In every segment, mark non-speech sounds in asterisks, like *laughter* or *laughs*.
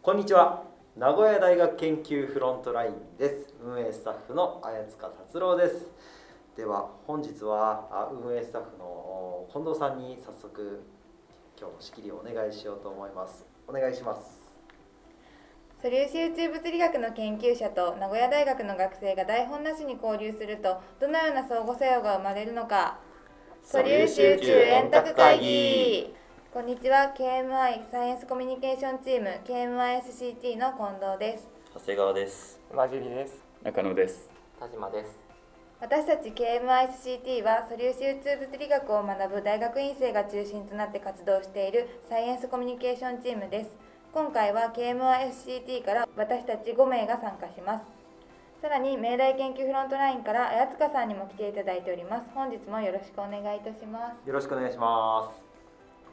こんにちは。名古屋大学研究フロントラインです。運営スタッフの綾塚達郎です。では本日はあ運営スタッフの近藤さんに早速今日の仕切りをお願いしようと思います。お願いします。素粒子宇宙物理学の研究者と名古屋大学の学生が台本なしに交流するとどのような相互作用が生まれるのか。素粒子宇宙円卓会議こんにちは KMI サイエンスコミュニケーションチーム KMISCT の近藤です長谷川です。まじりです。中野です。田島です。私たち KMISCT は素粒子宇宙物理学を学ぶ大学院生が中心となって活動しているサイエンスコミュニケーションチームです今回は KMISCT から私たち5名が参加しますさらに明大研究フロントラインから綾塚さんにも来ていただいております本日もよろしくお願いいたしますよろしくお願いします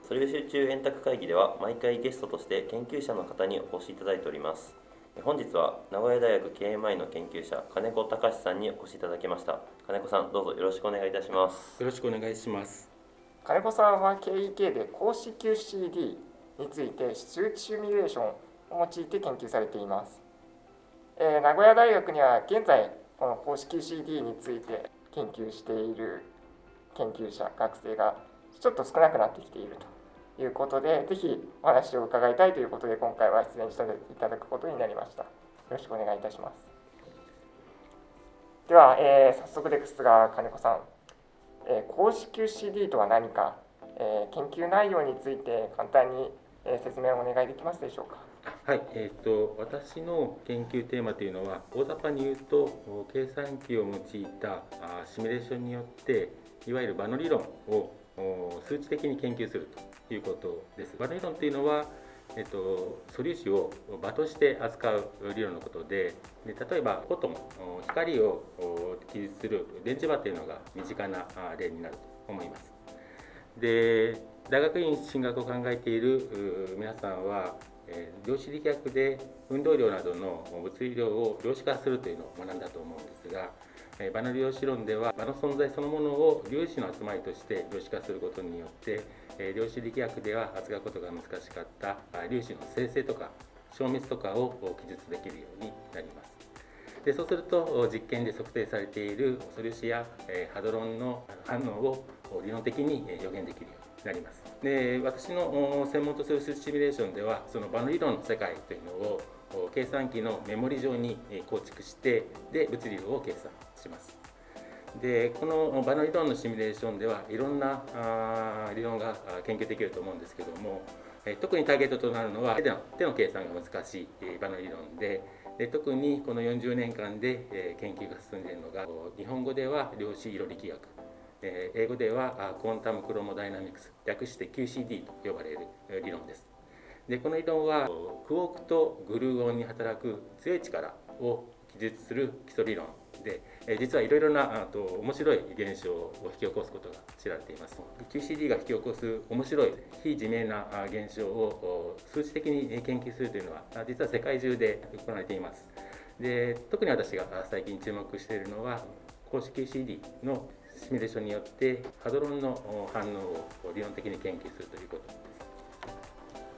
素粒子宇宙円卓会議では毎回ゲストとして研究者の方にお越しいただいております。本日は名古屋大学 KMI の研究者金子隆さんにお越しいただきました。金子さんどうぞよろしくお願いいたします。よろしくお願いします。金子さんは KEK で公式 QCD について数値シミュレーションを用いて研究されています。えー名古屋大学には現在この公式 QCD について研究している研究者学生がちょっと少なくなってきているということでぜひお話を伺いたいということで今回は出演していただくことになりました。よろしくお願いいたします。では、えー早速ですが金子さんえー公式 CD とは何か、えー研究内容について簡単に、えー説明をお願いできますでしょうか？はい、えっ、と私の研究テーマというのは大雑把に言うと計算機を用いたシミュレーションによっていわゆる場の理論を数値的に研究するということです。場の理論というのはえっと、素粒子を場として扱う理論のことでで例えばフォトン光を記述する電磁場というのが身近な例になると思います。で大学院進学を考えている皆さんは、え量子力学で運動量などの物理量を量子化するというのを学んだと思うんですが、え場の量子論では場の存在そのものを粒子の集まりとして量子化することによって、え量子力学では扱うことが難しかった粒子の生成とか消滅とかを記述できるようになります。でそうすると実験で測定されている素粒子や、えハドロンの反応を理論的にえ予言できるようになります。で私の専門とする数値シミュレーションではその場の理論の世界というのを計算機のメモリ上に構築してで物理量を計算します。でこの場の理論のシミュレーションではいろんなあ理論が研究できると思うんですけどもえ特にターゲットとなるのは手の計算が難しい場の理論でで特にこの40年間で、え研究が進んでいるのが日本語では量子色力学、え英語ではあクォンタムクロモダイナミクス略して QCD と呼ばれる理論です。でこの理論はクォークとグルーオンに働く強い力を記述する基礎理論で実はいろいろなあと面白い現象を引き起こすことが知られています。QCD が引き起こす面白い非自明なあ現象をお数値的にえ研究するというのはあ実は世界中で行われています。で特に私があ最近注目しているのは公式 QCD のシミュレーションによってハドロンのお反応を理論的に研究するということです。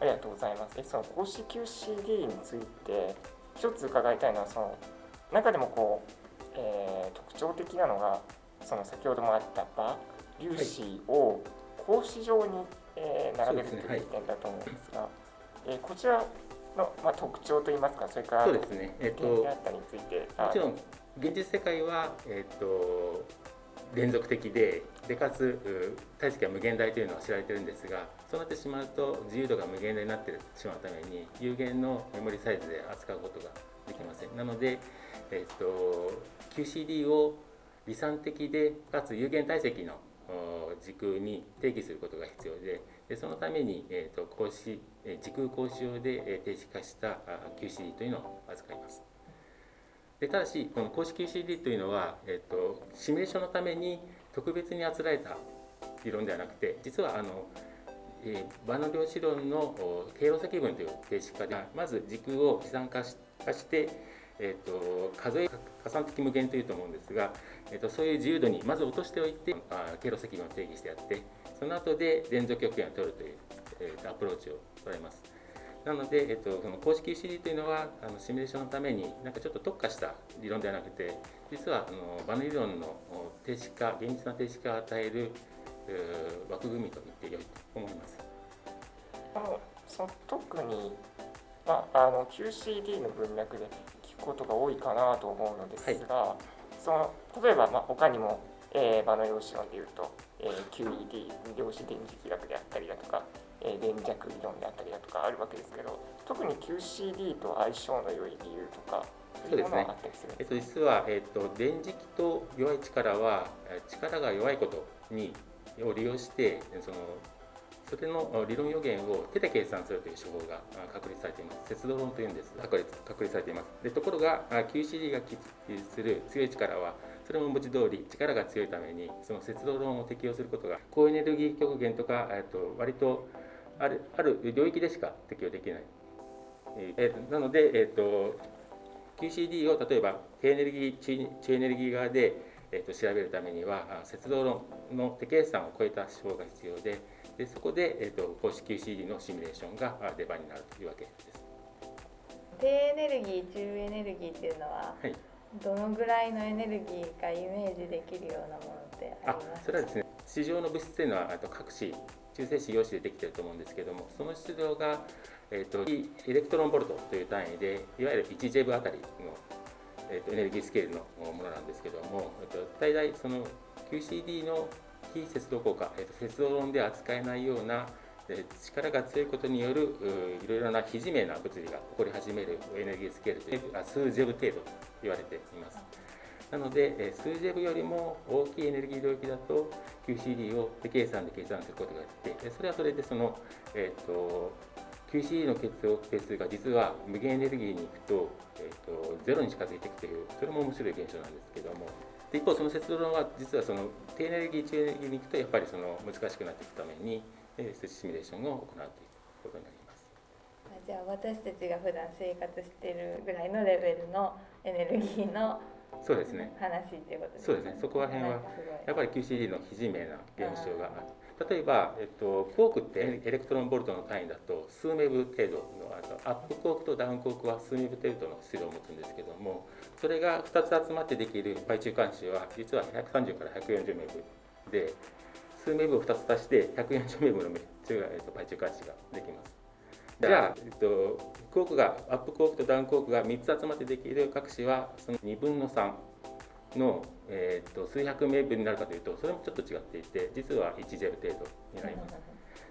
ありがとうございます。えその公式 QCD について一つ伺いたいのはその中でもこう、えー特徴的なのがその先ほどもあった場粒子を格子状に、えー並べるといいう点だと思うんですが、えーこちらの、まあ、特徴といいますかそれからそうですね。えっとあったりについてもちろん現実世界は、えっと連続的ででかつう体積が無限大というのは知られてるんですがそうなってしまうと自由度が無限大になってしまうために有限のメモリサイズで扱うことができません。なので、えっと QCD を理算的でかつ有限体積の時空に定義することが必要ででそのために、えっと格子えー時空格子用でえー定式化したあ QCD というのを扱います。でただしこの公式 QCD というのは、えっとシミュレーションのために特別にあつらえた理論ではなくて実はあの、えー場の量子論のお経路積分という形式化でまず時空を持参化し化して、えっと数え加算的無限というと思うんですが、えっとそういう自由度にまず落としておいてあ経路積分を定義してやってその後で連続極限を取るという、えーとアプローチを取られます。なので、えっと、その公式 QCD というのはあのシミュレーションのためになんかちょっと特化した理論ではなくて実はあのバネ理論の定式化現実な定式化を与える枠組みと言ってよいと思います。あのその特に、まあ、あの QCD の文脈でことが多いかなと思うのですが、はい、その例えば、まあ、他にも、えー、場の用紙論でいうと、えー、QED 量子電磁気学であったりだとか、えー、電弱理論であったりだとかあるわけですけど特に QCD と相性の良い理由とかそうですね。えっと、実は、えっと、電磁気と弱い力は力が弱いことにを利用してそのそれの理論予言を手で計算するという手法が確立されています。節度論というんです。確立確立されています。でところが QCD が記する強い力はそれも文字通り力が強いためにその節度論を適用することが高エネルギー極限とか、えっと、割とあるある領域でしか適用できない。え、なので、えっと、QCD を例えば低エネルギー中エネルギー側で、えー、と調べるためには節度論の手計算を超えた手法が必要ででそこで、えーと、公式 QCD のシミュレーションが出番になるというわけです。低エネルギー中エネルギーっていうのは、はい、どのぐらいのエネルギーかイメージできるようなものってありますか？それはですね市場の物質というのはあと各種中性子陽子でできていると思うんですけどもその質量が、えーと、エレクトロンボルトという単位でいわゆる1ジェブあたりの、えーと、エネルギースケールのものなんですけども、えーと、大体その QCD の非節度効果、えー、と節度論で扱えないような力が強いことによるいろいろな非自明な物理が起こり始めるエネルギースケールという数ジェブ程度と言われています。なので、数ジェブよりも大きいエネルギー領域だと QCD を手計算で計算することができて、それはそれでその、えーと、QCD の結合係数が実は無限エネルギーに行くと,、えーと、ゼロに近づいていくという、それも面白い現象なんですけども、で一方、その節度論は実はその低エネルギー、中エネルギーに行くと、やっぱりその難しくなっていくために、えー、シミュレーションを行うということになります。じゃあ私たちが普段生活しているぐらいのレベルのエネルギーのそうですね話っていうことですね。そうですね。そこら辺はやっぱり QCD の非自明な現象がある。例えば、えっと、クォークってエレクトロンボルトの単位だと数メブ程度のあのアップクォークとダウンクォークは数メブ程度の質量を持つんですけどもそれが2つ集まってできるパイ中間子は実は130から140メブで数メブを2つ足して140メブのパイ中間子ができます。じゃあ、えっと、クォークがアップクォークとダウンクォークが3つ集まってできる各子はその2分の3の、えー、っと数百名分になるかというとそれもちょっと違っていて実は1ジェル程度になります。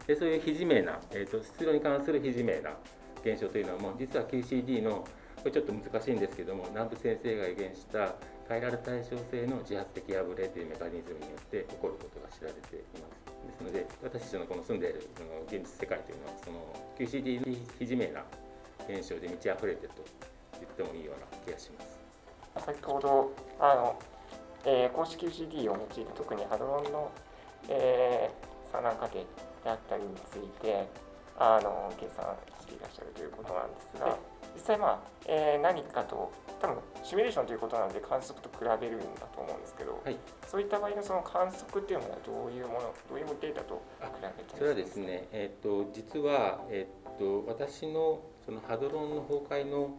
でそういう非自明な、えー、っと質量に関する非自明な現象というのも実は QCD のこれちょっと難しいんですけども南部先生が予言したカイラル対称性の自発的破れというメカニズムによって起こることが知られています。ですので私たちのこの住んでいる現実世界というのはその QCD に非自明な現象で満ち溢れてると言ってもいいような気がします。先ほどあの、えー、公式 QCD を用いて特にハドロンの、えー、産卵過程であったりについてあの計算していらっしゃるということなんですが、実際まあ、えー、何かと多分シミュレーションということなので観測と比べるんだと思うんですけど、はい、そういった場合のその観測っていうのはどういうものどういうデータと比べてそれはですね、えーと、実は、えーと、私のそのハドロンの崩壊の、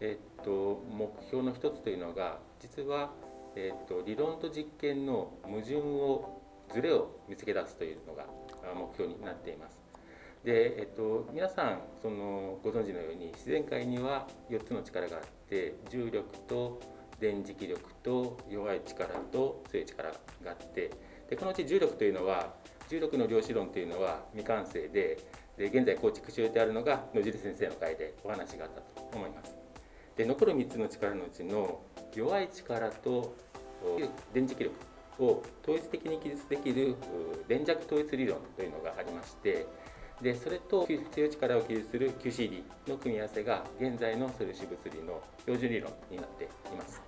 えーと、目標の一つというのが実は、えー、と理論と実験の矛盾をズレを見つけ出すというのが目標になっています。で、えっと、皆さんそのご存知のように自然界には4つの力があって重力と電磁気力と弱い力と強い力があってでこのうち重力というのは重力の量子論というのは未完成でで現在構築中であるのが野尻先生の回でお話があったと思います。で残る3つの力のうちの弱い力と電磁気力を統一的に記述できる電弱統一理論というのがありましてでそれと強い力を記述する QCD の組み合わせが現在の素粒子物理の標準理論になっています。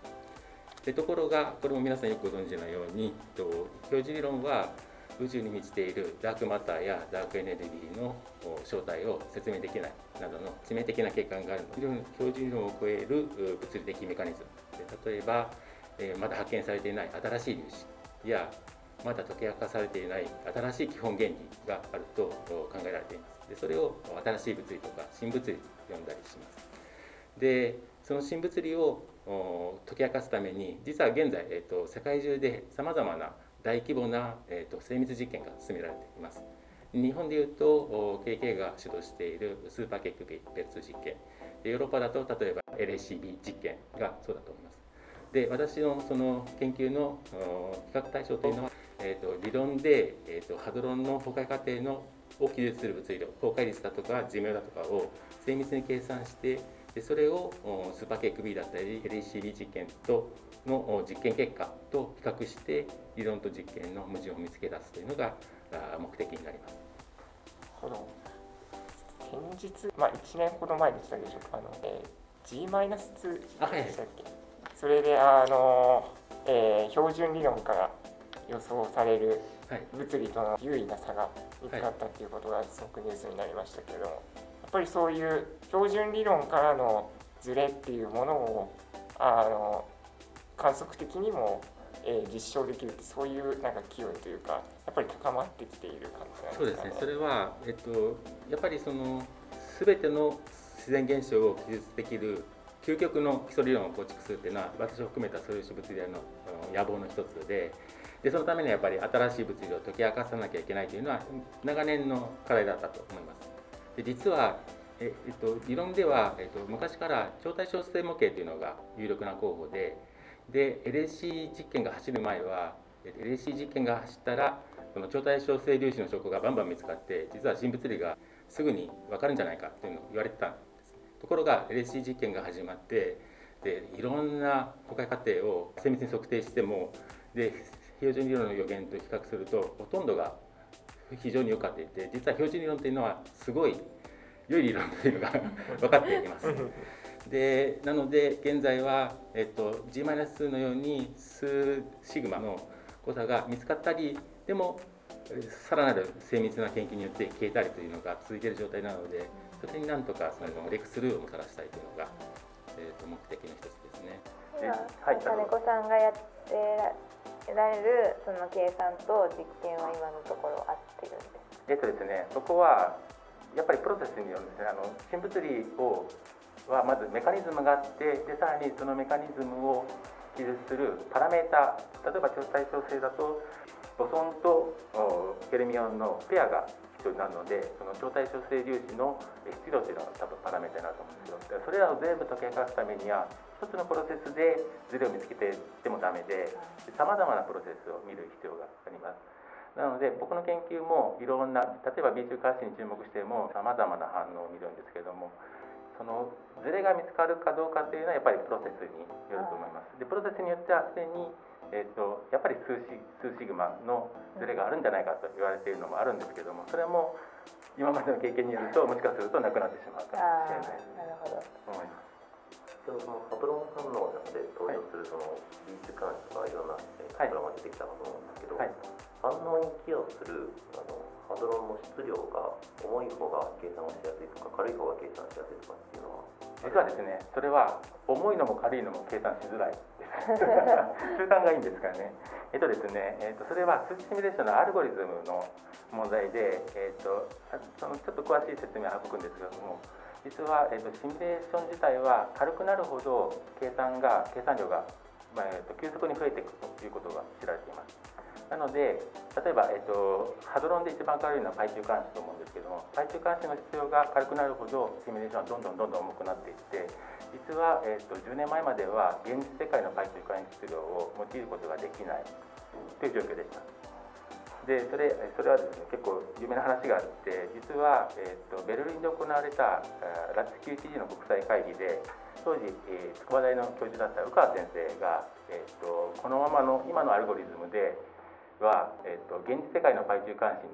でところがこれも皆さんよくご存知のように標準理論は宇宙に満ちているダークマターやダークエネルギーの正体を説明できないなどの致命的な欠陥があるの。で標準理論を超える物理的メカニズム。で例えばえまだ発見されていない新しい粒子やまだ解き明かされていない新しい基本原理があると考えられています。でそれを新しい物理とか新物理と呼んだりします。でその新物理を解き明かすために実は現在、えーと、世界中でさまざまな大規模な、えーと、精密実験が進められています。日本でいうと KK が主導しているスーパーケックベルツ実験。でヨーロッパだと例えば LACB 実験がそうだと思います。で私のその研究の比較対象というのは、えーと、理論で、えーと、ハドロンの崩壊過程のを記述する物理量崩壊率だとか寿命だとかを精密に計算してでそれをスーパーケーク B だったり LACB 実験との実験結果と比較して理論と実験の矛盾を見つけ出すというのが目的になります。ほど先日、まあ、1年ほど前でしたでしょうかあの、えー、G-2 でしたっけ、はい、それであの、えー、標準理論から予想される物理との優位な差が見つかったっていうことがすごくニュースになりましたけれども、やっぱりそういう標準理論からのズレっていうものをあの観測的にも、えー、実証できるってそういうなんか機運というかやっぱり高まってきている感じなんですかね。そうですねそれは、えっと、やっぱりその全ての自然現象を記述できる究極の基礎理論を構築するっていうのは私を含めた素粒子物理の野望の一つででそのためにはやっぱり新しい物理を解き明かさなきゃいけないというのは長年の課題だったと思います。で実はええっと、理論では、えっと、昔から超対称性模型というのが有力な候補でで LAC 実験が走る前は LAC 実験が走ったらこの超対称性粒子の証拠がバンバン見つかって実は新物理がすぐに分かるんじゃないかというのを言われてたんですところが LHC 実験が始まってでいろんな崩壊過程を精密に測定してもで標準理論の予言と比較するとほとんどが非常に良かっていて実は標準理論というのはすごい良い理論というのが *laughs* 分かっていきます。でなので現在は、えっと、G-2 のように数シグマの誤差が見つかったりでもさらなる精密な研究によって消えたりというのが続いている状態なのでそれになんとかそのレクスルーをもたらしたいというのが、えー、と目的の一つですね。今、はい、金子さんがやってられるその計算と実験は今のところ合ってるんですえっとですね、そこはやっぱりプロセスによるんですねあの新物理をはまずメカニズムがあってでさらにそのメカニズムを記述するパラメータ例えば超対称性だとボソンとフェルミオンのペアが必要になるのでその超対称性粒子の質量というのが多分パラメータになると思うんですよ。それらを全部解き明かすためには一つのプロセスでズレを見つけてでもダメでさまざまなプロセスを見る必要があります。なので僕の研究もいろんな例えば B 中化子に注目してもさまざまな反応を見るんですけれどもそのズレが見つかるかどうかというのはやっぱりプロセスによると思います。でプロセスによってはすでにえーと、やっぱり数シ数シグマのズレがあるんじゃないかと言われているのもあるんですけどもそれも今までの経験によるともしかするとなくなってしまうかもしれないなるほど。思います。でもそのパトロン反応の中で登場するそのビーチ監視とかいろんなパトロンが出てきたかと思うんですけど、はい、反応に寄与するあのハドロンの質量が重い方が計算をしやすいとか軽い方が計算しやすいとかっていうのは実はですねそれは重いのも軽いのも計算しづらい *laughs* 習慣がいいんですからね。えっとですね、えっと、それは数値シミュレーションのアルゴリズムの問題で、えっと、そのちょっと詳しい説明を省くんですけども、実は、えっと、シミュレーション自体は軽くなるほど計算が、計算量が、まあえっと、急速に増えていくということが知られています。なので、例えば、えっと、ハドロンで一番軽いのはパイ中監視と思うんですけども、パイ中監視の必要が軽くなるほど、シミュレーションはどんどんどんどん重くなっていって、実は、えーと、10年前までは現実世界の排出管理質量を用いることができない。という状況でした。でそれそれはですね結構有名な話があって実は、えーと、ベルリンで行われたラッツ QTG の国際会議で当時、えー、筑波大の教授だった宇川先生が、えーと、このままの今のアルゴリズムでは、えー、と現実世界の排中監視に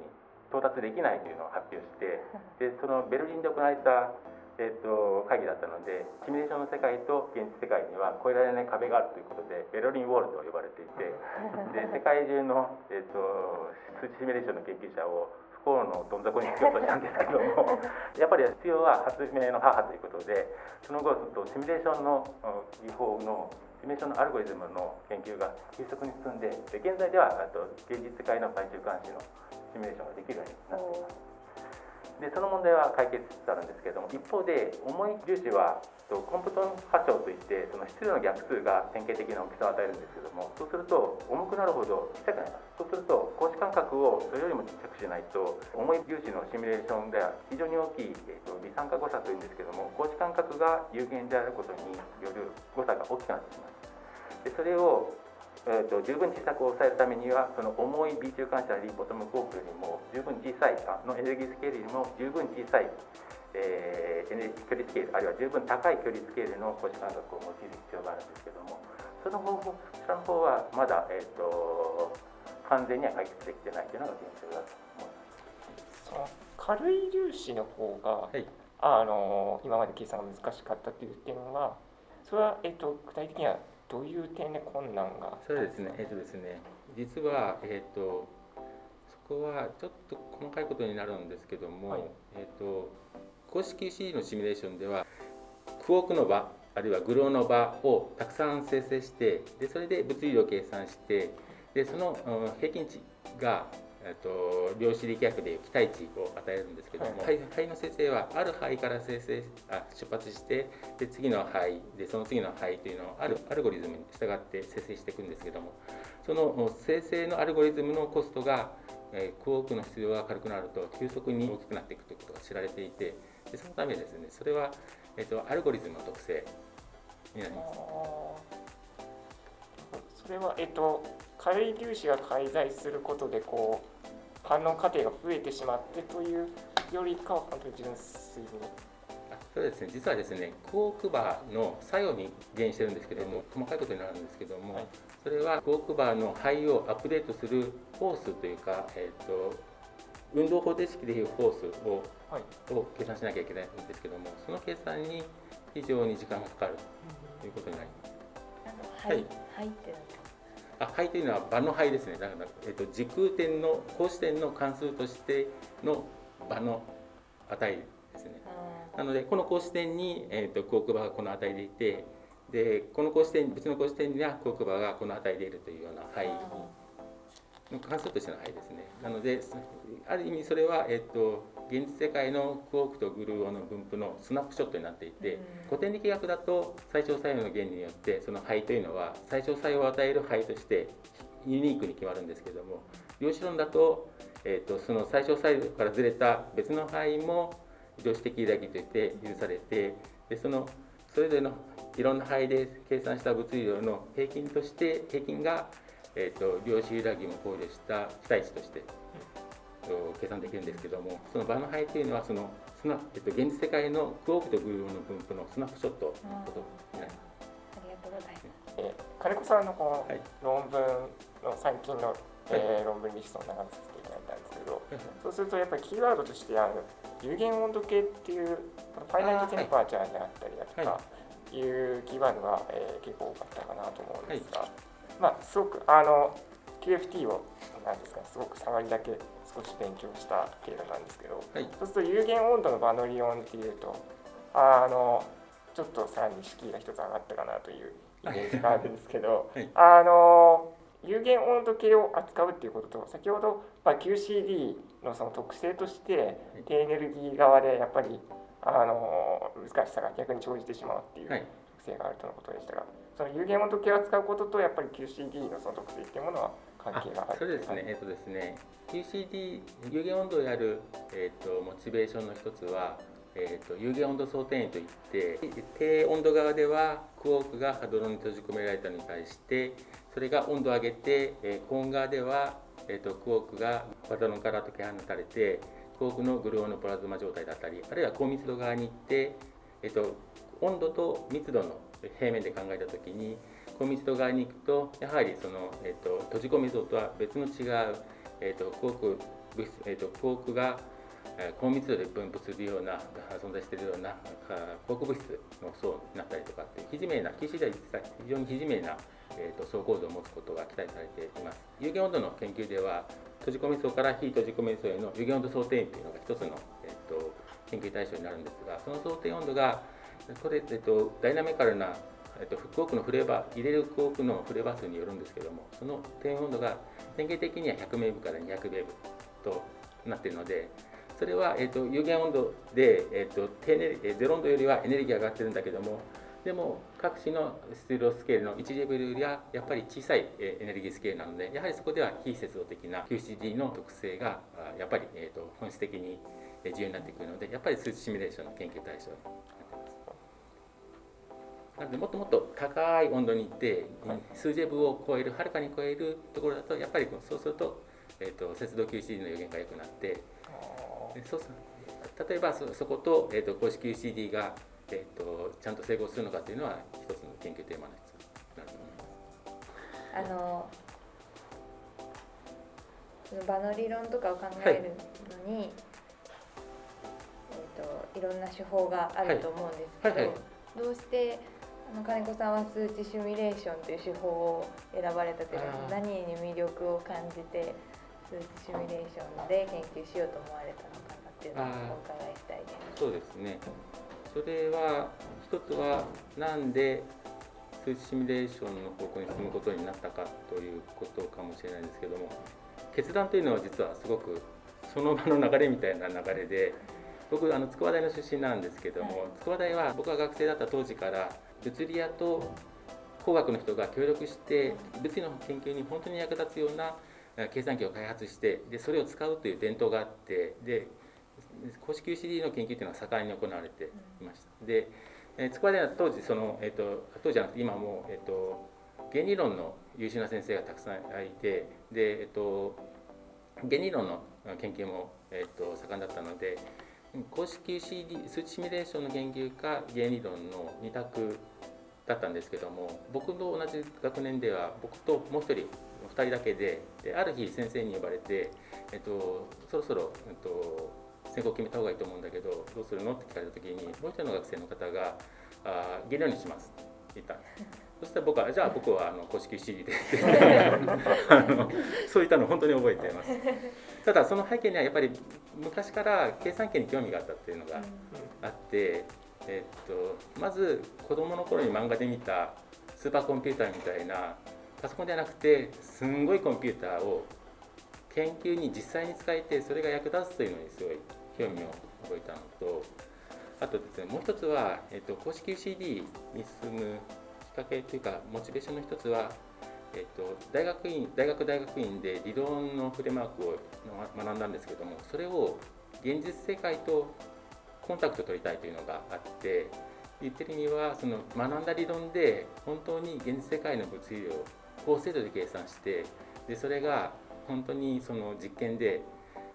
到達できないというのを発表して *laughs* でそのベルリンで行われたえーと、会議だったのでシミュレーションの世界と現実世界には越えられない壁があるということでベロリンウォールと呼ばれていて *laughs* で世界中の、えーと、シミュレーションの研究者を不幸のどん底に行くことになんですけども *laughs* やっぱり必要は発明の母ということでその後シミュレーションの技法のシミュレーションのアルゴリズムの研究が急速に進んで現在ではあと現実界の最中監視のシミュレーションができるようになっています。でその問題は解決しつつあるんですけれども一方で重い粒子はコンプトン波長といってその質量の逆数が典型的な大きさを与えるんですけどもそうすると重くなるほど小さくなります。そうすると光子間隔をそれよりも小さくしないと重い粒子のシミュレーションでは非常に大きい、えーと、微酸化誤差というんですけども光子間隔が有限であることによる誤差が大きくなってしまうでそれをえーと、十分小さく抑えるためにはその重い B 中間車リーボトムコークよりも十分小さいあのエネルギースケールよりも十分小さい、えー、エネルギー距離スケールあるいは十分高い距離スケールの光子間隔を用いる必要があるんですけどもその方法その方はまだ、えーと、完全には解決できてないというのが現状だと思います軽い粒子の方が、はい、あの今まで計算が難しかったという点はそれは、えーと具体的にはどういう点で困難が？そうですね、えっ、とですね、実は、えっ、と、そこはちょっと細かいことになるんですけども、はい、えっ、と、公式 C のシミュレーションでは、クォークの場、あるいはグローの場をたくさん生成して、でそれで物理量を計算して、でその平均値がえっと、量子力学で期待値を与えるんですけども、はい、肺の生成はある肺から生成あ出発してで次の肺でその次の肺というのをあるアルゴリズムに従って生成していくんですけどもその生成のアルゴリズムのコストが、えー、クォークの質量が軽くなると急速に大きくなっていくということが知られていてでそのためですねそれは、えっと、アルゴリズムの特性になります。それは、えっと、軽い粒子が介在することでこう反応過程が増えてしまってというよりかは本当に純粋に。そうですね実はですねクォークバーの作用に原因してるんですけども細かいことになるんですけども、はい、それはクォークバーの肺をアップデートするフォースというか、えーと、運動方程式でいうフォースをはい、を計算しなきゃいけないんですけどもその計算に非常に時間がかかるということになります。はい、はい、ってあ肺というのは場の肺ですね。だから、えっと、時空点の格子点の関数としての場の値ですね。なのでこの格子点に、えっと、クォークバーがこの値でいてでこの格子点別の格子点にはクォークバーがこの値でいるというような肺の関数としての肺ですね。なのである意味それは、えっと、現実世界のクォークとグルーオの分布のスナップショットになっていて、古典力学だと最小作用の原理によってその肺というのは最小作用を与える肺としてユニークに決まるんですけども量子論だと,、えーと、その最小作用からずれた別の肺も量子的だけといって許されてでそのそれぞれのいろんな肺で計算した物理量の平均として平均が、えーと、量子揺らぎも考慮した期待値として計算できるんですけどもその場の範囲というのはそのスナ、えっと、現実世界のクオークとグルーの分布のスナップショットのことになります。ありがとうございます。え金子さんのこの論文の最近の、はい、えー、論文リストを眺めさせていただいたんですけど、そうするとやっぱりキーワードとしてあの有限温度計っていうファイナルテンパーチャーであったりだとか、いうキーワードが、えー、結構多かったかなと思うんですが、はい、まあすごくあの QFT をなんですかすごく触りだけ少し勉強した程度なんですけど、はい、そうすると有限温度のバノリオンっていうとあのちょっとさらに敷居が一つ上がったかなというイメージがあるんですけど、はい、あの有限温度計を扱うっていうことと先ほど、まあ、QCD のその特性として低エネルギー側でやっぱりあの難しさが逆に生じてしまうっていう特性があるとのことでしたが、その有限温度計を扱うこととやっぱり QCD のその特性っていうものは関係があるそうですね、えっとですね。QCD 有限温度をやる、えーと、モチベーションの一つは、えーと、有限温度想定員といって低温度側ではクォークがハドロンに閉じ込められたのに対してそれが温度を上げて、えー、高温側では、えーと、クォークがハドロンから解き放たれてクォークのグルオーのプラズマ状態だったりあるいは高密度側に行って、えー、と温度と密度の平面で考えた時に高密度側に行くとやはりその、えー、と閉じ込め度とは別の違うえーと、クォーク物質、えーと、クォークが高密度で分布するような存在しているようなあ鉱物質の層になったりとかっていう非自明な QC では実際非常に非自明な、えー、と層構造を持つことが期待されています。有限温度の研究では閉じ込め層から非閉じ込め層への有限温度想定員というのが一つの、えー、と研究対象になるんですがその想定温度がこれ、えー、とダイナミカルなえっと、フックオークのフレーバー入れるフックオークのフレーバー数によるんですけどもその低温度が典型的には100メーブから200メーブとなっているのでそれは、えっと、有限温度で、えっと、低エネルえ0温度よりはエネルギー上がってるんだけどもでも各種の出力スケールの1レベルよりはやっぱり小さいエネルギースケールなのでやはりそこでは非接動的な QCD の特性がやっぱり、えっと、本質的に重要になってくるのでやっぱり数値シミュレーションの研究対象になってます。なのでもっともっと高い温度に行って、はい数ジェブを超えるはるかに超えるところだとやっぱりこうそうすると,、えー、と節度 QCD の予言が良くなってでそうす例えばそそこと,、えー、と公式 QCD が、えー、とちゃんと整合するのかというのは一つの研究テーマの一つになると思います。あのその場の理論とかを考えるのに、えー、といろんな手法があると思うんですけど、はい。はい。どうして金子さんは数値シミュレーションという手法を選ばれたというか何に魅力を感じて数値シミュレーションで研究しようと思われたのかなっていうのをお伺いしたいです。そうですね。それは一つはなんで数値シミュレーションの方向に進むことになったかということかもしれないんですけども決断というのは実はすごくその場の流れみたいな流れで僕あの筑波大の出身なんですけども筑波大は僕が学生だった当時から物理屋と工学の人が協力して物理の研究に本当に役立つようなえ計算機を開発してでそれを使うという伝統があってで公式 QCD の研究っていうのは盛んに行われていました。で、えー筑波大は当時その、えー、と当時じゃなくて今も、えー、と原理論の優秀な先生がたくさんいてで、えー、と原理論の研究も、えー、と盛んだったので公式 CD 数値シミュレーションの研究か原理論の2択だったんですけども僕と同じ学年では僕ともう一人2人だけでである日先生に呼ばれて、えっと、そろそろ、えっと、専攻決めた方がいいと思うんだけどどうするの？って聞かれた時にもう一人の学生の方が「あー原理論にします」って言った。んですそしたら僕は「じゃあ僕はあの公式 CD で」ってあのそういったの本当に覚えています。*laughs* ただその背景にはやっぱり昔から計算機に興味があったっていうのがあって、えっとまず子供の頃に漫画で見たスーパーコンピューターみたいなパソコンじゃなくてすんごいコンピューターを研究に実際に使えてそれが役立つというのにすごい興味を覚えたのとあとですねもう一つは、えっと公式 CD に進むかけというかモチベーションの一つは、えっと大学院大学大学院で理論のフレームワークを学んだんですけどもそれを現実世界とコンタクト取りたいというのがあって言ってる意味はその学んだ理論で本当に現実世界の物理を高精度で計算してでそれが本当にその実験で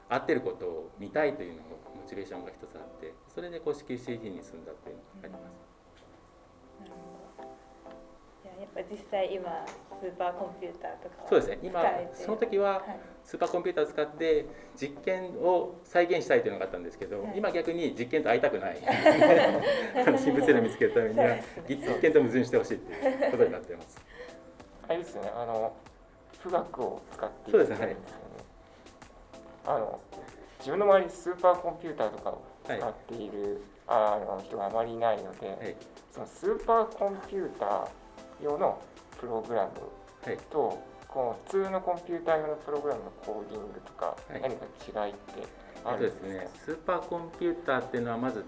合ってることを見たいというのがモチベーションが一つあってそれで公式 CD に進んだというのがあります。なるほどいややっぱ実際今スーパーコンピューターとかはそうですね。今その時ははい。スーパーコンピューターを使って実験を再現したいというのがあったんですけど、はい。今逆に実験と会いたくない。*laughs* あの新物理を見つけるためには実験と矛盾してほしいということになっています。あれですよね、あの富岳を使ってそうですね。はい。あの自分の周りにスーパーコンピューターとかを使っている、あの人があまりいないので、はい。そのスーパーコンピューター用のプログラムはい。と、こう普通のコンピューター用のプログラムのコーディングとか、はい。何か違いってああとでするんですかね、スーパーコンピューターっていうのはまず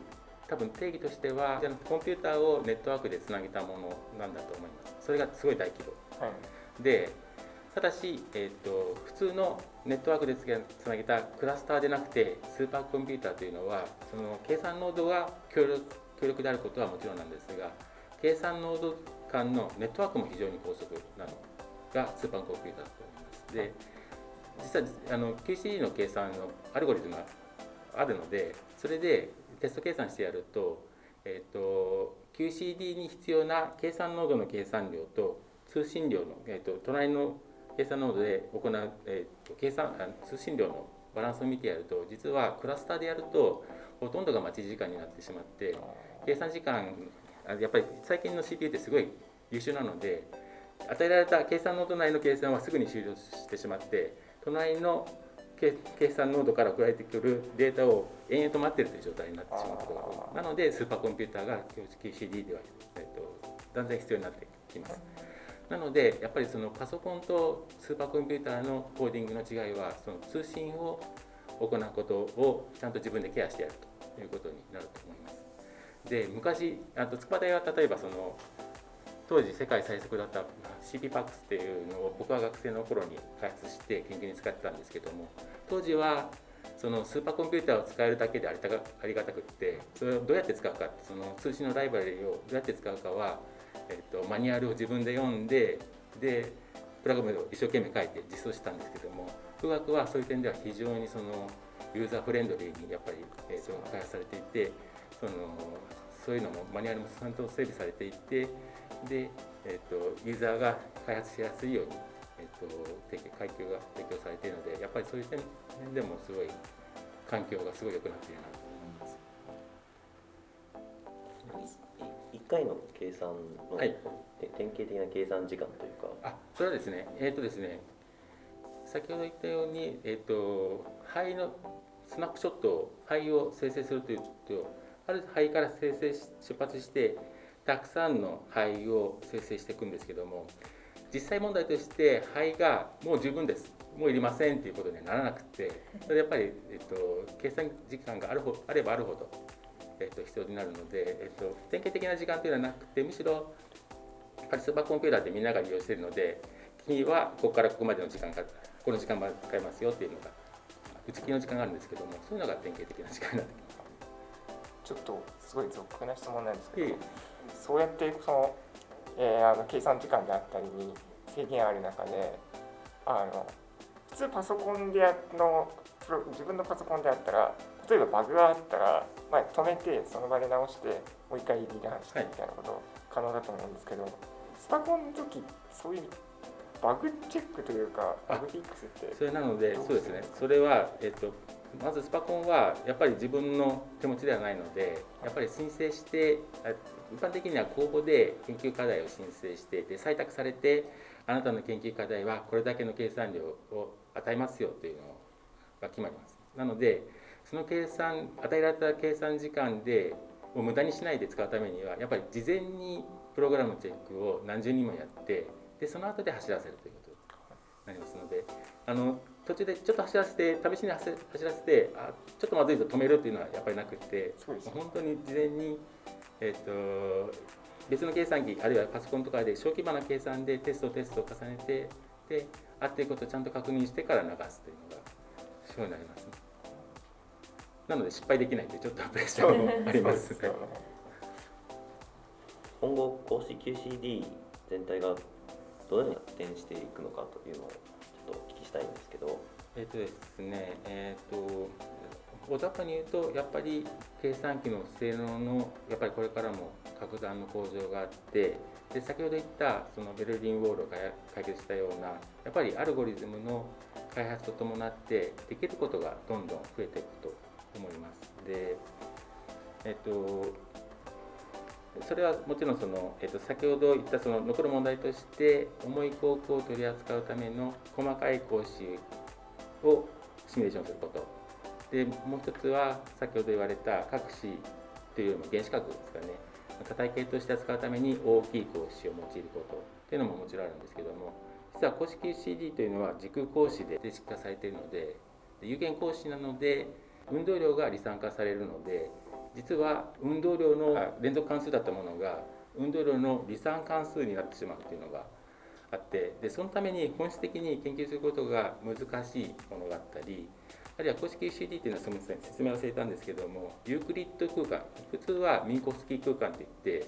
多分定義としてはコンピューターをネットワークでつなげたものなんだと思います。それがすごい大規模。はい。でただし、えー、と普通のネットワークでつなげたクラスターでなくてスーパーコンピューターというのはその計算ノードが強力強力であることはもちろんなんですが計算ノード間のネットワークも非常に高速なのがスーパーコンピューターだと思います。で実はあの QCD の計算のアルゴリズムがあるのでそれでテスト計算してやると,、えー、と QCD に必要な計算ノードの計算量と通信量の、えー、と隣の計算ノードで行う、えー、と計算あ通信量のバランスを見てやると実はクラスターでやるとほとんどが待ち時間になってしまって計算時間あやっぱり最近の CPU ってすごい優秀なので与えられた計算ノード内の計算はすぐに終了してしまって隣の計計算ノードから送られてくるデータを延々と待っているという状態になってしまうことがなのでスーパーコンピューターが QCD では、えっと、断然必要になってきます。なのでやっぱりそのパソコンとスーパーコンピューターのコーディングの違いはその通信を行うことをちゃんと自分でケアしてやるということになると思います。で昔あと筑波大は例えばその当時世界最速だった CPPAX っていうのを僕は学生の頃に開発して研究に使ってたんですけども当時はそのスーパーコンピューターを使えるだけでありがたくってそれをどうやって使うかその通信のライバラリをどうやって使うかはえっと、マニュアルを自分で読んででプログラムを一生懸命書いて実装したんですけども富岳はそういう点では非常にそのユーザーフレンドリーにやっぱり、えー、と開発されていてそのそういうのもマニュアルもちゃんと整備されていてで、えー、とユーザーが開発しやすいように、えー、と提供階級が提供されているのでやっぱりそういう点でもすごい環境がすごい良くなっているなと1回の計算の、はい。典型的な計算時間というか。あそれはですねえっ、ー、とですね先ほど言ったように、えーと、肺のスナップショットを肺を生成するというとある肺から生成し出発してたくさんの肺を生成していくんですけども実際問題として肺がもう十分です。もういりませんということにはならなくてそれやっぱり、えっと、計算時間があるほあればあるほどえっと、必要になるので、えっと、典型的な時間というのはなくてむしろやっぱりスーパーコンピューターってみんなが利用しているので君はここからここまでの時間がこの時間まで使えますよっていうのが打ち切りの時間があるんですけどもそういうのが典型的な時間になってきます。ちょっとすごい俗な質問なんですけど、そうやってその、えー、あの計算時間であったりに制限ある中であの普通パソコンでやの自分のパソコンであったら例えばバグがあったら、まあ、止めてその場で直してもう一回リランしてみたいなこと可能だと思うんですけど、はい、スパコンの時そういうバグチェックというかバグフィックスってそれなのでそうですね。それは、えっと、まずスパコンはやっぱり自分の手持ちではないのでやっぱり申請して一般的には公募で研究課題を申請してで採択されてあなたの研究課題はこれだけの計算量を与えますよというのが決まります。なのでその計算与えられた計算時間でもう無駄にしないで使うためにはやっぱり事前にプログラムチェックを何十人もやってでその後で走らせるということになりますのであの途中でちょっと走らせて試しに走らせてあちょっとまずいと止めるっていうのはやっぱりなくて本当に事前に、えーと、別の計算機あるいはパソコンとかで小規模な計算でテストテストを重ねてで合っていることをちゃんと確認してから流すというのがそうになりますね。なので失敗できないというちょっとプレッシャーもあります。今後公式 QCD 全体がどのように発展していくのかというのをちとお聞きしたいんですけど。えっ、とですね、えっ、と大雑把に言うとやっぱり計算機の性能のやっぱりこれからも格段の向上があってで先ほど言ったそのベルリンウォールを解決したようなやっぱりアルゴリズムの開発とともってできることがどんどん増えていくと思います。でえっとそれはもちろんその、えっと、先ほど言ったその残る問題として重い航空を取り扱うための細かい講師をシミュレーションすること。でもう一つは先ほど言われた各子というよりも原子核ですかね。多体系として扱うために大きい格子を用いることというのももちろんあるんですけども。実は公式 CD というのは時空格子で定式化されているので。有限格子なので運動量が離散化されるので実は運動量の連続関数だったものが運動量の離散関数になってしまうというのがあってでそのために本質的に研究することが難しいものがあったりあるいは公式 CD というのはすみません説明忘れたんですけどもユークリッド空間普通はミンコフスキー空間といって、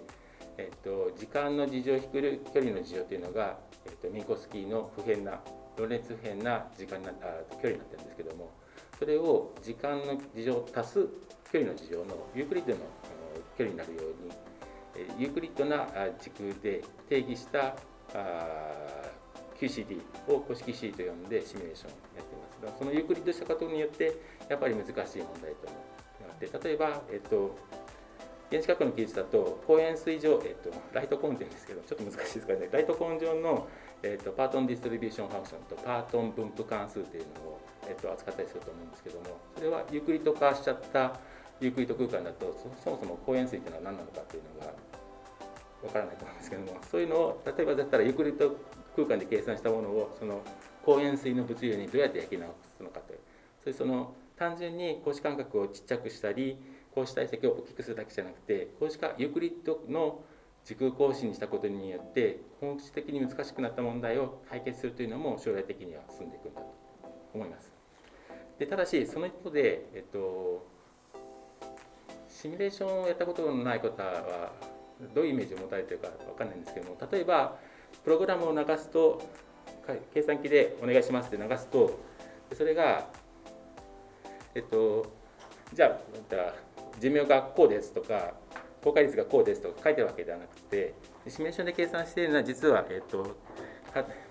えっと、時間の自乗を引く距離の自乗というのが、えっと、ミンコフスキーの不変なローレンツ不変な時間なあ距離になってるんですけどもそれを時間の自乗足す距離の自乗のユークリッドの距離になるようにユークリッドな時空で定義した QCD を公式 C と呼んでシミュレーションをやっていますが。そのユークリッドしたことによってやっぱり難しい問題となって例えば、えっと、原子核の技術だと光円錐上、えっと、 light cone って言うんですけどちょっと難しいですからね light cone 上の、えっと、 parton distribution function とパートン分布関数っていうのを、えっと、扱ったりすると思うんですけどもそれはユークリッド化しちゃったユークリッド空間だとそもそも光円錐っていうのは何なのかっていうのがわからないと思うんですけどもそういうのを例えばだったらユークリッド空間で計算したものをその高塩水の物流にどうやって焼き直すのかというそういうその単純に格子間隔をちっちゃくしたり格子体積を大きくするだけじゃなくて格子化ユークリッドの時空格子にしたことによって本質的に難しくなった問題を解決するというのも将来的には進んでいくんだと思います。でただしその一方で、えっと、シミュレーションをやったことのない方はどういうイメージを持たれているか分かんないんですけども例えばプログラムを流すと計算機でお願いしますって流すとそれがえっとじゃあ寿命がこうですとか公開率がこうですとか書いてるわけではなくてシミュレーションで計算しているのは実は、えっと、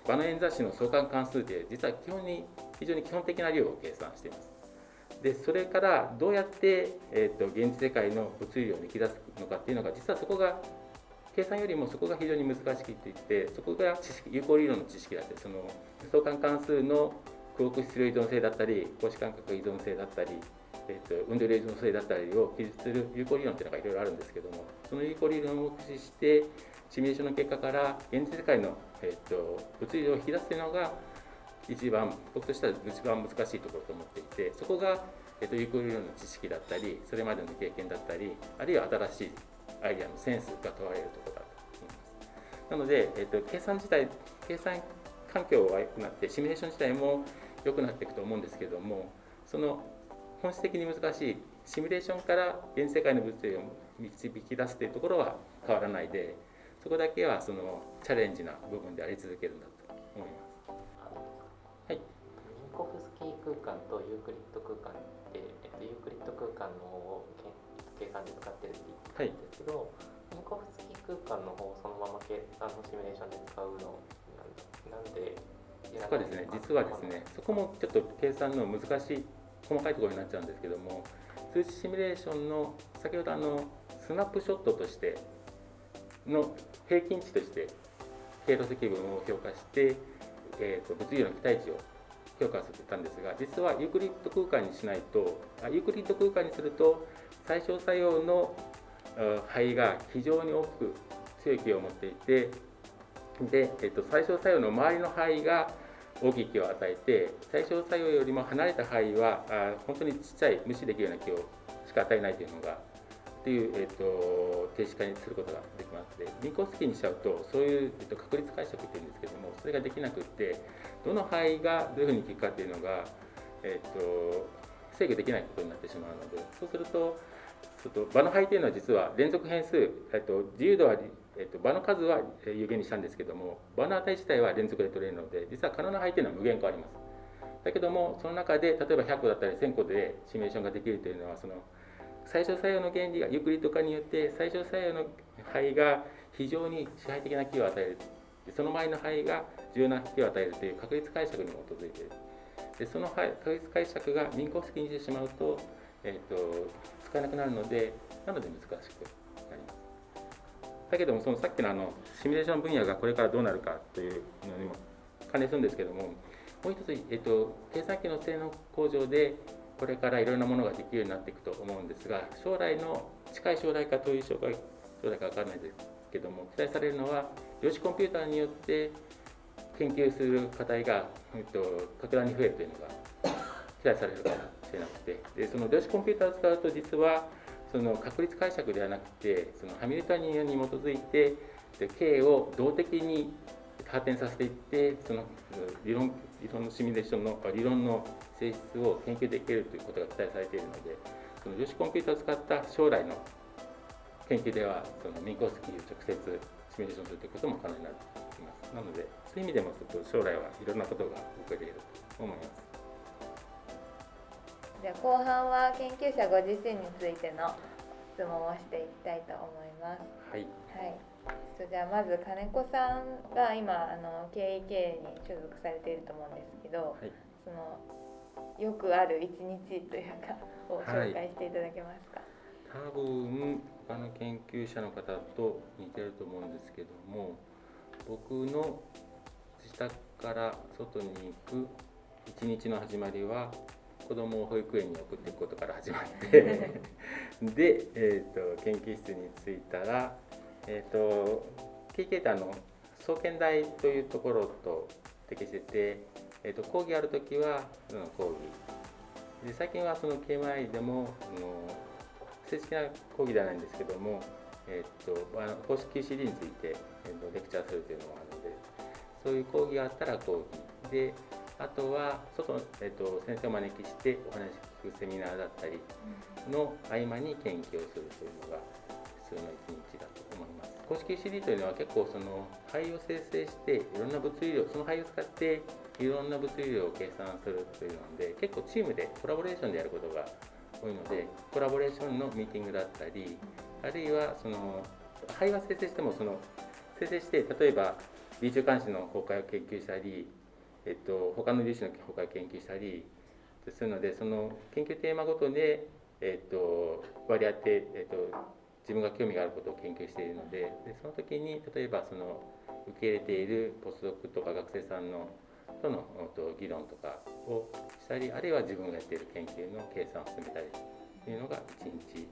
バノエン雑誌の相関関数で実は基本に非常に基本的な量を計算しています。でそれからどうやって、えーと、現実世界の物理量を抜き出すのかっていうのが実はそこが計算よりもそこが非常に難しくていってそこが知識有効理論の知識だってその相関関数の空国質量依存性だったり格子間隔依存性だったり、えーと、運動量依存性だったりを記述する有効理論っていうのがいろいろあるんですけどもその有効理論を駆使してシミュレーションの結果から現実世界の、えーと、物理を引き出すというのが一番僕としては一番難しいところと思っていてそこが、えーと、有効理論の知識だったりそれまでの経験だったりあるいは新しいアイデアのセンスが問われるところだと思います。なので、えーと、計算自体計算環境が良くなってシミュレーション自体も良くなっていくと思うんですけどもその本質的に難しいシミュレーションから現世界の物理を導き出すというところは変わらないでそこだけはそのチャレンジな部分であり続けるんだと思います。はい。ミンコフスキー空間とユークリッド空間で、えっと、ユークリッド空間の方を計算で使ってるって言ってたんですけど、はい、ミンコフスキー空間の方をそのまま計算のシミュレーションで使うのなんでそうですね実はですねそこもちょっと計算の難しい細かいところになっちゃうんですけども数値シミュレーションの先ほどあのスナップショットとしての平均値として経路積分を評価して、えーと、物理の期待値を評価すると言ったんですが実はユークリッド空間にしないとあユークリッド空間にすると最小作用の範囲が非常に大きく強い気を持っていてで、えっと、最小作用の周りの範囲が大きい気を与えて最小作用よりも離れた範囲はあ本当にちっちゃい無視できるような気をしか与えないというのがっていう、えっと、停止化にすることができます。で銀行スキーにしちゃうとそういう、えっと、確率解釈っていうんですけどもそれができなくってどの範囲がどういうふうに効くかっていうのが、えっと、制御できないことになってしまうのでそうするとちょっと場の範囲というのは実は連続変数、えっと、自由度はえっと、場の数は有限にしたんですけども場の値自体は連続で取れるので実は可能な範囲というのは無限個あります。だけどもその中で例えば100個だったり1000個でシミュレーションができるというのはその最小作用の原理がユークリッド化によって最小作用の範囲が非常に支配的な気を与える。その前の範囲が重要な気を与えるという確率解釈に基づいている。でその確率解釈が民公式にしてしまうと,、えー、と使えなくなるのでなので難しく。だけどもそのさっきのあのシミュレーション分野がこれからどうなるかというのにも関連するんですけどももう一つ、えっと、計算機の性能向上でこれからいろんなものができるようになっていくと思うんですが将来の近い将来か遠い将来将来か分からないですけども期待されるのは量子コンピューターによって研究する課題が、えっと、格段に増えるというのが期待されるかもしれなくて。でその量子コンピューターを使うと実はその確率解釈ではなくてそのハミルトニアに基づいてで K を動的に発展させていってその理論理論のシミュレーションの理論の性質を研究できるということが期待されているのでその量子コンピューターを使った将来の研究ではその民公式を直接シミュレーションするということも可能になっています。なのでそういう意味でもちょっと将来はいろんなことが起こり得ると思います。じゃあ後半は研究者ご自身についての質問をしていきたいと思います。はい。はい。じゃあまず金子さんが今あの KEK に所属されていると思うんですけど、はい、そのよくある一日というかを紹介していただけますか、多分他の研究者の方と似てると思うんですけども僕の自宅から外に行く一日の始まりは子供を保育園に送っていくことから始まって *laughs* で、えーと、研究室に着いたら、えーと、KK ってあの総研大というところと適してて、えーと、講義ある時はその講義。で最近はその KMI でもあの正式な講義ではないんですけども、えーと、あの公式 QCD について、えーと、レクチャーするというのがあるのでそういう講義があったら講義。であとは外、えーと、先生を招きしてお話聞くセミナーだったりの合間に研究をするというのが普通の一日だと思います。公式 CD というのは結構その肺を生成していろんな物理量その肺を使っていろんな物理量を計算するというので結構チームでコラボレーションでやることが多いのでコラボレーションのミーティングだったりあるいはその肺が生成してもその生成して例えば B 中間子の崩壊を研究したりえっと、他の粒子の崩壊研究したりするのでその研究テーマごとで、えっと、割り当て、えっと、自分が興味があることを研究しているのででその時に例えばその受け入れているポスドクとか学生さんのとの議論とかをしたりあるいは自分がやっている研究の計算を進めたりというのが一日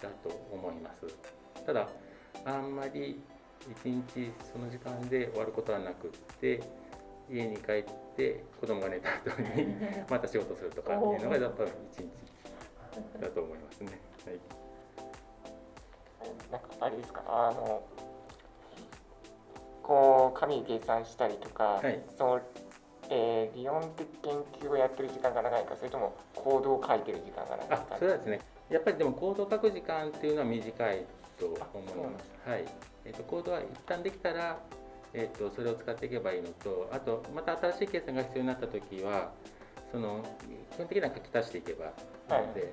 だと思います。ただあんまり一日その時間で終わることはなくって家に帰って子供が寝た後に *laughs* また仕事するとかっていうのがやっぱり一日だと思いますね。はい、なんかあれですか？あのこう紙計算したりとか、はい、そのえー、理論的研究をやってる時間が長いかそれともコードを書いてる時間が長いか。あそれはですね。やっぱりでもコードを書く時間っていうのは短いと思います。はい、えーと、コードは一旦できたらえーと、それを使っていけばいいのとあとまた新しい計算が必要になった時はその基本的には書き足していけばなので、は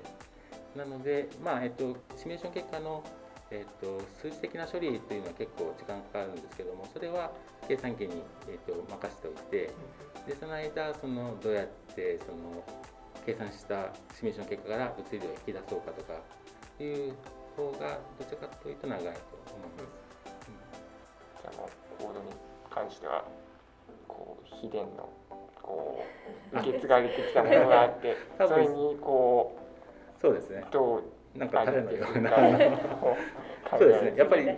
い、なので、まあえーと、シミュレーション結果の、えーと、数字的な処理というのは結構時間かかるんですけどもそれは計算機に、えー、と任せておいてでその間そのどうやってその計算したシミュレーション結果から物理量を引き出そうかとかいう方がどちらかというと長いと思います。うんコードに関してはこう秘伝のこう *laughs* 受け継がれてきたものがあってそれにこうそうですね。どうなんか彼のようなそうですね。やっぱり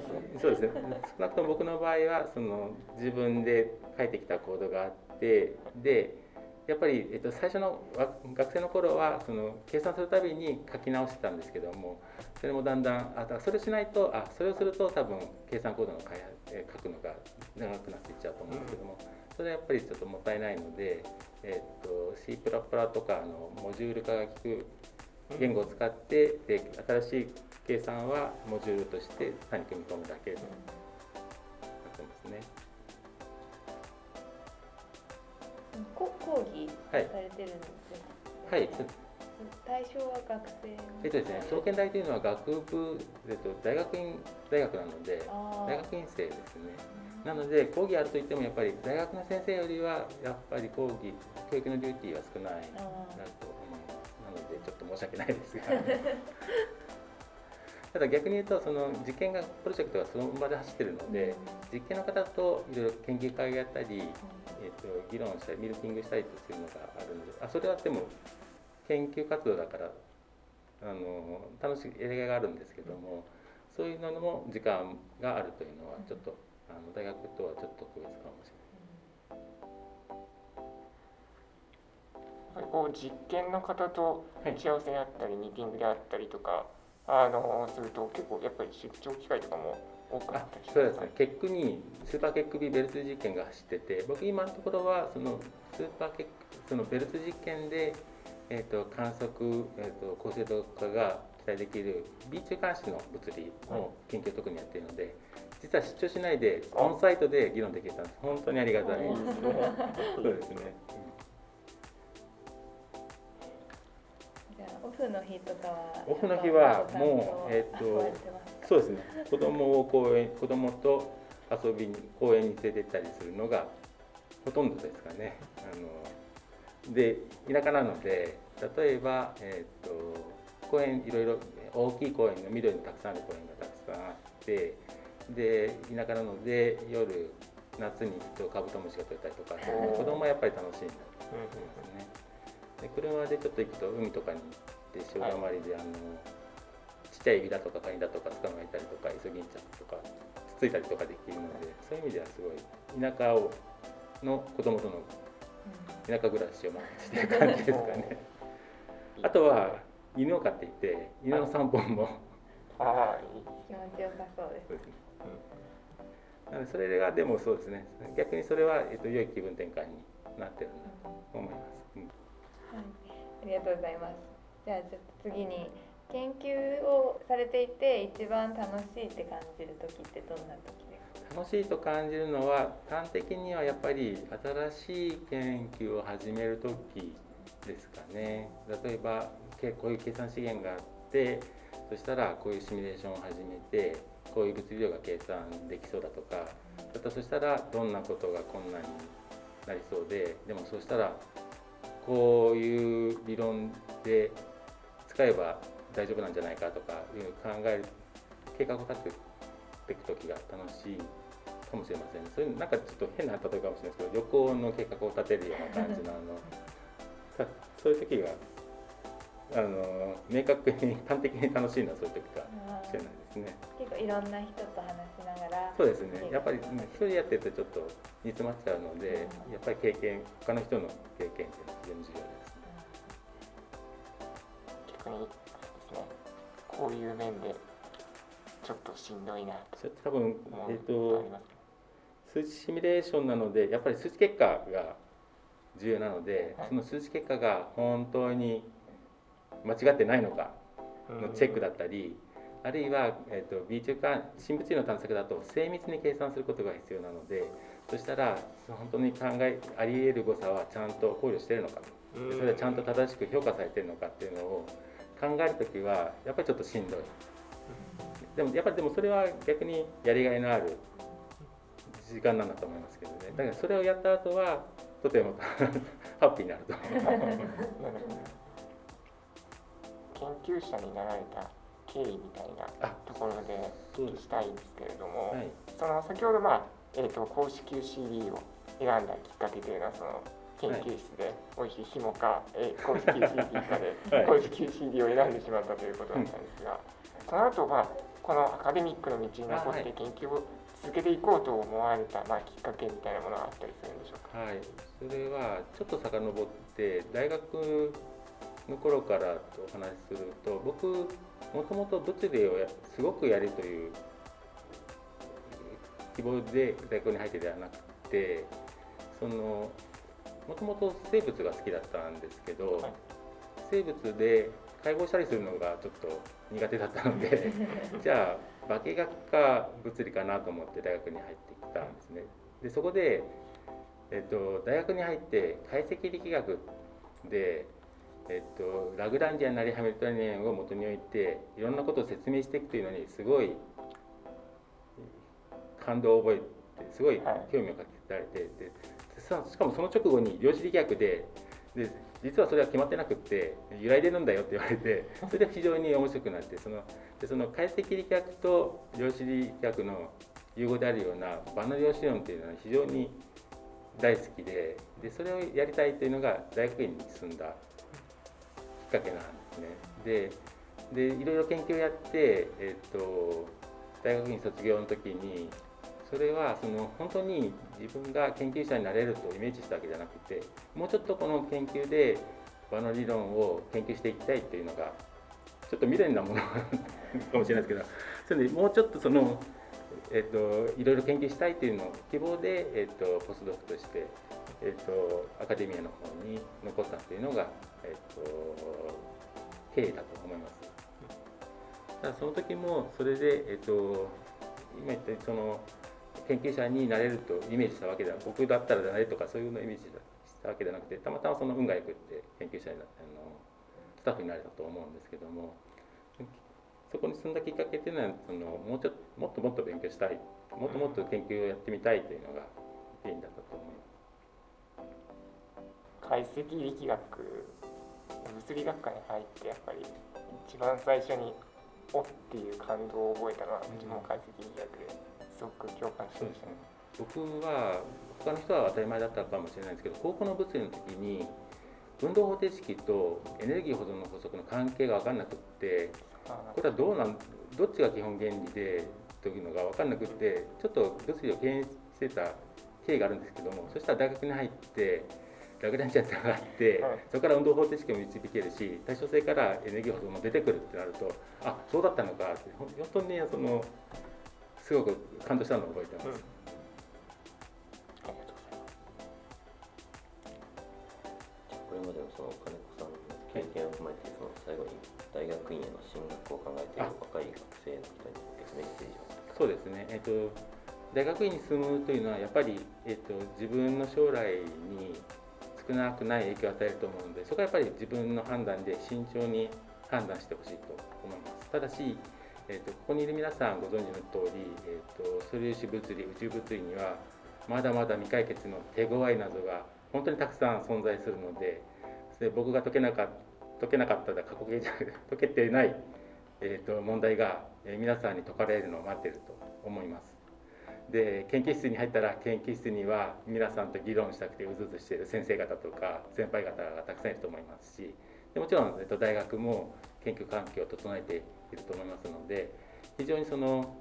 そうですね。少なくとも僕の場合はその自分で書いてきたコードがあってでやっぱり、えっと、最初の学生の頃はその計算するたびに書き直してたんですけどもそれもだんだんあだそれしないとあそれをすると多分計算コードの開発書くのが長くなっていっちゃうと思うんですけども、それはやっぱりちょっともったいないので、えっと C++ とかのモジュール化が効く言語を使ってで新しい計算はモジュールとして単に組み込むだけ講義されてるんですよ、はい、はい対象は学生えっとですね、総研大というのは学部、えっと、大学院大学なので大学院生ですね、なので講義あるといってもやっぱり大学の先生よりはやっぱり講義教育のデューティーは少ないなと思います。なのでちょっと申し訳ないですが *laughs* ただ逆に言うとその実験がプロジェクトがその場で走ってるので、実験の方といろいろ研究会をやったり、えっと議論したりミルティングしたりするのがあるのであそれはでも研究活動だからあの楽しいやりがいがあるんですけどもそういうのも時間があるというのはちょっとあの大学とはちょっと特別かもしれない。こう実験の方と打ち合わせであったり、ミーティングであったりとかあのすると結構やっぱり出張機会とかも多くなったりしますそうですね。結句にスーパー結句ビベルツ実験が走ってて僕今のところはそのスーパー結そのベルツ実験でえーと、観測、えーと、高精度化が期待できる B 中間子の物理の研究を特にやっているので、実は出張しないでオンサイトで議論できたんです。本当にありがたい。です *laughs* そうですね、フの日とかはオフの日はもうえっ、ー、とそうですね。子供を公園子供と遊びに公園に連れて行ったりするのがほとんどですかね。あので田舎なので例えば、えーと、公園いろいろ大きい公園の緑のたくさんある公園がたくさんあってで田舎なので夜夏に行くとカブトムシが取れたりとか子供はやっぱり楽しいんだと思いますね。で車でちょっと行くと海とかに行って潮だまりで、あのちっちゃいエビだとかカニだとか捕まえたりとかイソギンチャクとかつついたりとかできるのでそういう意味ではすごい田舎をの子供との田舎暮らしをしてる感じですかね。*laughs* あとは犬を飼っていて犬の散歩もあ気持ちよさそうです。なのでそれがでもそうですね。逆にそれは、えっと、良い気分転換になってるなと思います、うん、はい、ありがとうございますじゃあちょっと次に研究をされていて一番楽しいって感じる時ってどんな時ですか？楽しいと感じるのは端的にはやっぱり新しい研究を始める時ですかね。例えばこういう計算資源があってそしたらこういうシミュレーションを始めてこういう物理量が計算できそうだとかだとそしたらどんなことが困難になりそうででもそうしたらこういう理論で使えば大丈夫なんじゃないかとかいう考える計画を立てていく時が楽しいかもしれません。そういうなんかちょっと変な例えかもしれないですけど旅行の計画を立てるような感じの *laughs* あのそういう時があの明確に端的に楽しいのはそういう時かもしれないですね。結構いろんな人と話しながら。そうですね。やっぱり一人やってるとちょっと煮詰まっちゃうので、やっぱり経験他の人の経験っていうのは非常に重要です、にですねこういう面でちょっとしんどいなと多分えっ、ー、と数値シミュレーションなのでやっぱり数値結果が重要なので、はい、その数値結果が本当に間違ってないのかのチェックだったり、あるいは、えーと、B 中間新物理の探索だと精密に計算することが必要なのでそしたら本当に考えあり得る誤差はちゃんと考慮してるのかそれはちゃんと正しく評価されてるのかっていうのを考える時はやっぱりちょっとしんどい。でもやっぱりでもそれは逆にやりがいのある時間なんだと思いますけどね。だからそれをやった後はとてもハッピーになると *laughs* 研究者になられた経緯みたいなところで聞きたいんですけれども、はい、その先ほど、まあえーと、公式 QCD を選んだきっかけというのはその研究室で美味しいひもか、えー、公式 QCD かで公式 QCD を選んでしまったということだったんですが、その後、まあこのアカデミックの道に残って研究を続けていこうと思われた、まあ、きっかけみたいなものがあったりするんでしょうか？はい、それはちょっと遡って大学の頃からとお話しすると僕もともと物理をすごくやるという希望で大学に入ってではなくてそのもともと生物が好きだったんですけど、はい、生物で解剖したりするのがちょっと苦手だったので *laughs* じゃあ化学か物理かなと思って大学に入ってきたんですね。でそこで、えっと、大学に入って解析力学でえっと、ラグランジアンなりハミルトニアンを元に置いていろんなことを説明していくというのにすごい感動を覚えてすごい興味をかけられてでしかもその直後に量子力学でで実はそれは決まってなくって揺らいでるんだよって言われてそれで非常に面白くなってそのでその解析力学と量子力学の融合であるような場の量子論っていうのは非常に大好きででそれをやりたいというのが大学院に進んだっかけなんですね。ででいろいろ研究をやって、えーと、大学院卒業の時にそれはその本当に自分が研究者になれるとイメージしたわけじゃなくてもうちょっとこの研究で場の理論を研究していきたいというのがちょっと未練なものかもしれないですけどそれでもうちょっとその、えーと、いろいろ研究したいというのを希望で、えーと、ポスドクとして、えーとアカデミアの方に残ったというのがえっと、経緯だと思います。だからその時もそれで、えっと、今言ったその研究者になれるとイメージしたわけでは僕だったらなれとかそういうのをイメージしたわけじゃなくてたまたまその運が良くって研究者になあのスタッフになれたと思うんですけどもそこに進んだきっかけっていうのはそのもうちょっともっともっと勉強したい。もっともっと研究をやってみたいというのが原因だったと思います。解析力学物理学科に入ってやっぱり一番最初に「お」っていう感動を覚えたのはうちも解析力学で。すごく共感しましたね。僕は他の人は当たり前だったかもしれないんですけど高校の物理の時に運動方程式とエネルギー保存の法則の関係が分かんなくってこれはどうなんどっちが基本原理でというのが分かんなくってちょっと物理を敬遠してた経緯があるんですけどもそしたら大学に入ってラグランジャンってのがあって、はいそこから運動方程式を導けるし対称性からエネルギー保存も出てくるってなるとあそうだったのかって本当にねそのすごく感動したのを覚えてます。うんありがとうございます。これまでのその金子さんの経験を踏まえてその最後に大学院への進学を考えている若い学生の人にメッセージをそうですね、えっと大学院に進むというのはやっぱり、えっと自分の将来に少なくない影響を与えると思うのでそこはやっぱり自分の判断で慎重に判断してほしいと思いますただし、えっとここにいる皆さんご存知の通り、えっと素粒子物理宇宙物理にはまだまだ未解決の手強い謎が本当にたくさん存在するのでそれ僕が解けなか解けなかったら過去形じゃなくて *laughs* 解けてないえー、と問題が、え皆さんに解かれるのを待ってると思います。で研究室に入ったら研究室には皆さんと議論したくてうずうずしている先生方とか先輩方がたくさんいると思いますしでもちろん、えー、と大学も研究環境を整えていると思いますので非常にその、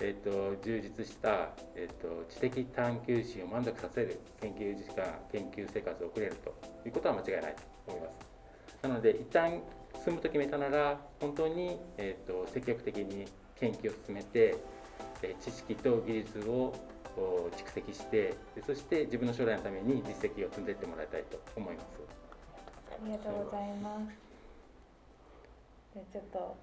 えー、と充実した、えー、と知的探求心を満足させる研究時間研究生活を送れるということは間違いないと思います。なので一旦進むと決めたなら本当に、えー、と積極的に研究を進めて、え知識と技術を蓄積してそして自分の将来のために実績を積んでいってもらいたいと思います。ありがとうございます。でちょっと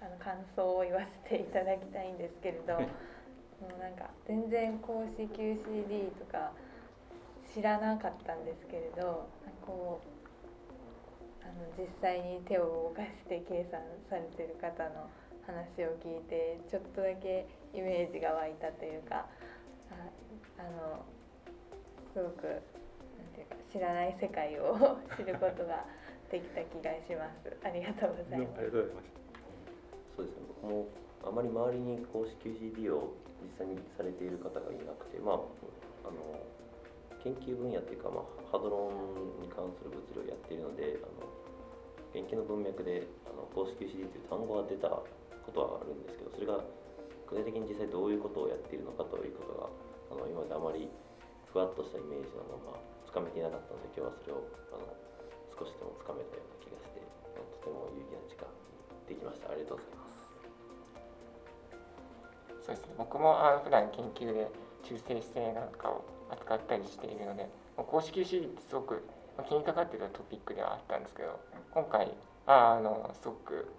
あの感想を言わせていただきたいんですけれど、*laughs* もうなんか全然公式 QCD とか知らなかったんですけれど、こうあの実際に手を動かして計算されてる方の話を聞いてちょっとだけイメージが湧いたというか、ああのすごくなんていうか知らない世界を *laughs* 知ることができた気がします。ありがとうございます。そうですね。僕もあまり周りに公式 QCD を実際にされている方がいなくてまああの研究分野っていうか、まあ、ハドロンに関する物理をやっているのであの研究の文脈であの公式 QCD という単語が出たことはあるんですけどそれが具体的に実際どういうことをやっているのかということがあの今まであまりふわっとしたイメージのままつかめていなかったので今日はそれをあの少しでもつかめたような気がしてとても有意義な時間にできました。ありがとうございます。そうですね。僕もあの普段研究で中性子星なんかを扱ったりしているので公式 QCD ってすごく気にかかってたトピックではあったんですけど今回ああのすごく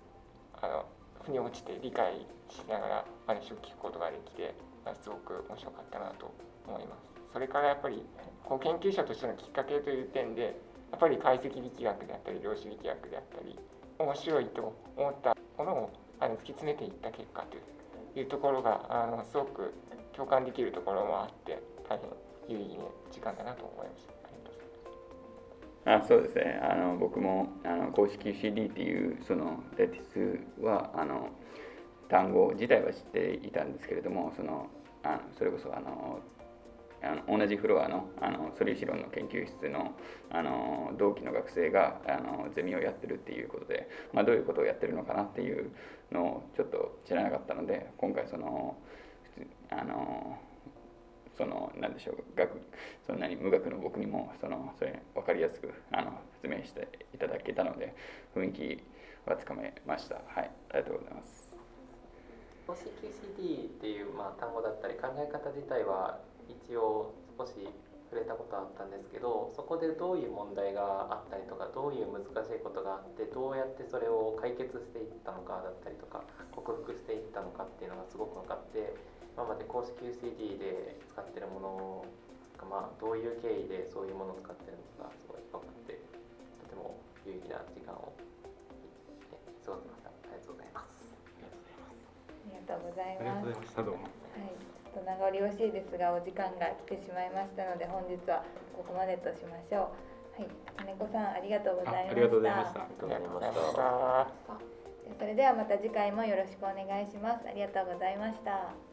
あの腑に落ちて理解しながら話を聞くことができてあすごく面白かったなと思います。それからやっぱりこう研究者としてのきっかけという点でやっぱり解析力学であったり量子力学であったり面白いと思ったものをあの突き詰めていった結果という。いうところがあのすごく共感できるところもあって大変有意義な時間だなと思いました。ありがとうございますあそうですねあの僕もあの公式 CD っていうそのレティスはあの単語自体は知っていたんですけれどもそのあのそれこそあのあの同じフロアのあの素粒子論の研究室のあの同期の学生があのゼミをやってるっていうことで、まあ、どういうことをやってるのかなっていうのをちょっと知らなかったので今回そのあのそのなんでしょう学そんなに無学の僕にもそのそれ分かりやすくあの説明していただけたので雰囲気はつかめました。はい。ありがとうございます。公式 QCD っていう、まあ、単語だったり考え方自体は一応少し触れたことあったんですけどそこでどういう問題があったりとかどういう難しいことがあってどうやってそれを解決していったのかだったりとか克服していったのかっていうのがすごく分かって今まで公式 QCD で使ってるものが、まあ、どういう経緯でそういうものを使ってるのかすごい分かってとても有意義な時間をえ過ごせましたありがとうございますありがとうございありがますとうございました。どうも。はい、ちょっと名残惜しいですがお時間が来てしまいましたので本日はここまでとしましょう。ははい、金子さんありがとうございました。あありがとうございましたありがとうございました。それではまた次回もよろしくお願いします。ありがとうございました。